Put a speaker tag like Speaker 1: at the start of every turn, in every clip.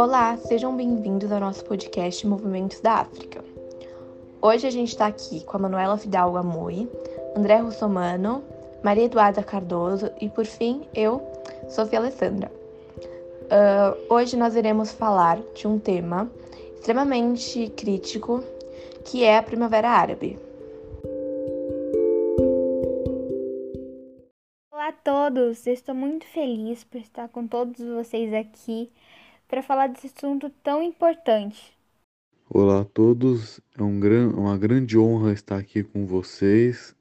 Speaker 1: Olá, sejam bem-vindos ao nosso podcast Movimentos da África. Hoje a gente está aqui com a Manuela Fidalgo Amoi, André Russomano, Maria Eduarda Cardoso e, por fim, eu, Sofia Alessandra. Uh, hoje nós iremos falar de um tema extremamente crítico, que é a Primavera Árabe.
Speaker 2: Olá a todos! Estou muito feliz por estar com todos vocês aqui para falar desse assunto tão importante.
Speaker 3: Olá a todos, é um gran... uma grande honra estar aqui com vocês.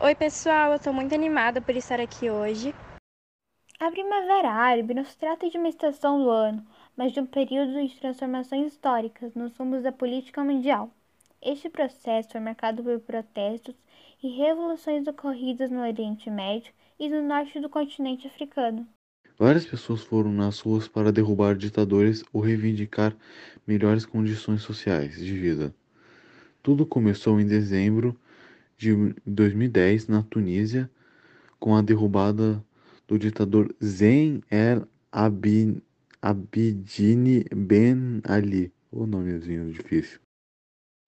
Speaker 4: Oi pessoal, eu estou muito animada por estar aqui hoje.
Speaker 2: A Primavera Árabe não se trata de uma estação do ano, mas de um período de transformações históricas nos rumos da política mundial. Este processo foi marcado por protestos e revoluções ocorridas no Oriente Médio e no norte do continente africano.
Speaker 3: Várias pessoas foram nas ruas para derrubar ditadores ou reivindicar melhores condições sociais de vida. Tudo começou em dezembro de 2010 na Tunísia com a derrubada do ditador Zen El Abidine Ben Ali. O nomezinho difícil.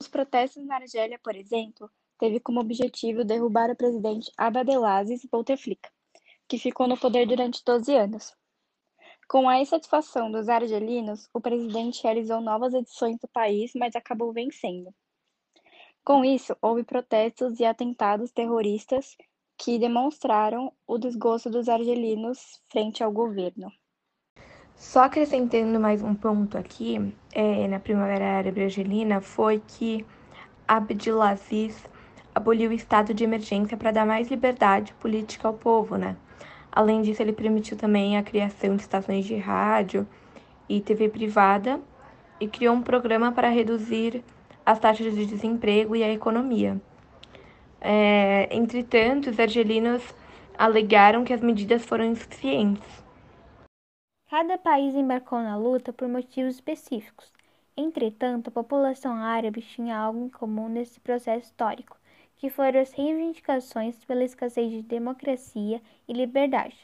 Speaker 4: Os protestos na Argélia, por exemplo, teve como objetivo derrubar o presidente Abdelaziz Bouteflika, que ficou no poder durante 12 anos. Com a insatisfação dos argelinos, o presidente realizou novas edições do país, mas acabou vencendo. Com isso, houve protestos e atentados terroristas que demonstraram o desgosto dos argelinos frente ao governo.
Speaker 1: Só acrescentando mais um ponto aqui, é, na Primavera Árabe Argelina, foi que Abdelaziz aboliu o estado de emergência para dar mais liberdade política ao povo, né? Além disso, ele permitiu também a criação de estações de rádio e TV privada e criou um programa para reduzir as taxas de desemprego e a economia. É, entretanto, os argelinos alegaram que as medidas foram insuficientes
Speaker 2: Cada país embarcou na luta por motivos específicos. Entretanto, a população árabe tinha algo em comum nesse processo histórico, que foram as reivindicações pela escassez de democracia e liberdade,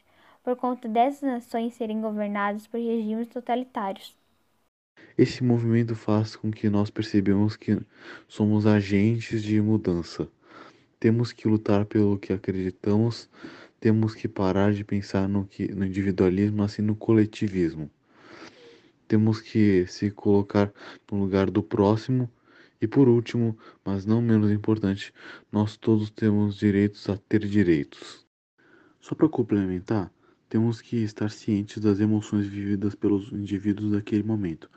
Speaker 2: por conta dessas nações serem governadas por regimes totalitários.
Speaker 3: Esse movimento faz com que nós percebamos que somos agentes de mudança. Temos que lutar pelo que acreditamos temos que parar de pensar no, que, no individualismo, assim no coletivismo. Temos que se colocar no lugar do próximo. E por último, mas não menos importante, nós todos temos direitos a ter direitos. Só para complementar, temos que estar cientes das emoções vividas pelos indivíduos daquele momento,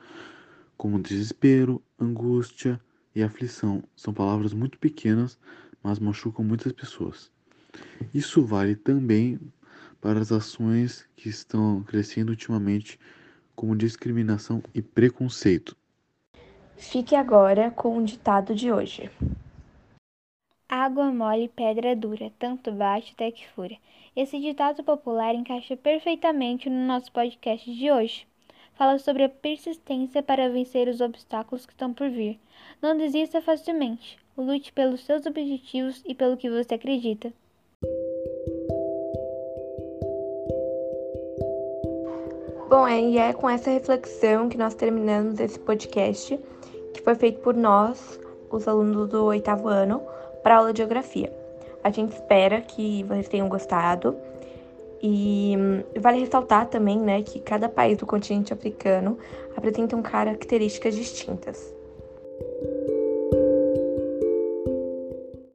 Speaker 3: como desespero, angústia e aflição. São palavras muito pequenas, mas machucam muitas pessoas. Isso vale também para as ações que estão crescendo ultimamente, como discriminação e preconceito.
Speaker 1: Fique agora com o ditado de hoje.
Speaker 2: Água mole, pedra dura, tanto bate até que fura. Esse ditado popular encaixa perfeitamente no nosso podcast de hoje. Fala sobre a persistência para vencer os obstáculos que estão por vir. Não desista facilmente. Lute pelos seus objetivos e pelo que você acredita.
Speaker 1: Bom, é, e é com essa reflexão que nós terminamos esse podcast, que foi feito por nós, os alunos do oitavo ano, para aula de geografia. A gente espera que vocês tenham gostado. E hum, vale ressaltar também, né, que cada país do continente africano apresenta características distintas.